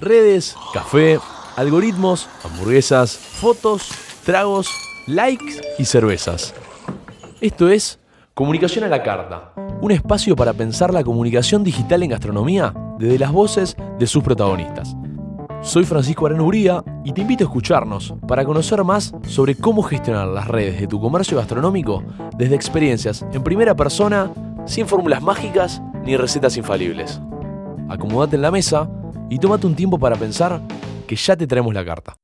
Redes, café, algoritmos, hamburguesas, fotos, tragos, likes y cervezas. Esto es Comunicación a la Carta, un espacio para pensar la comunicación digital en gastronomía desde las voces de sus protagonistas. Soy Francisco Arenuría y te invito a escucharnos para conocer más sobre cómo gestionar las redes de tu comercio gastronómico desde experiencias en primera persona, sin fórmulas mágicas ni recetas infalibles. Acomódate en la mesa y tómate un tiempo para pensar que ya te traemos la carta.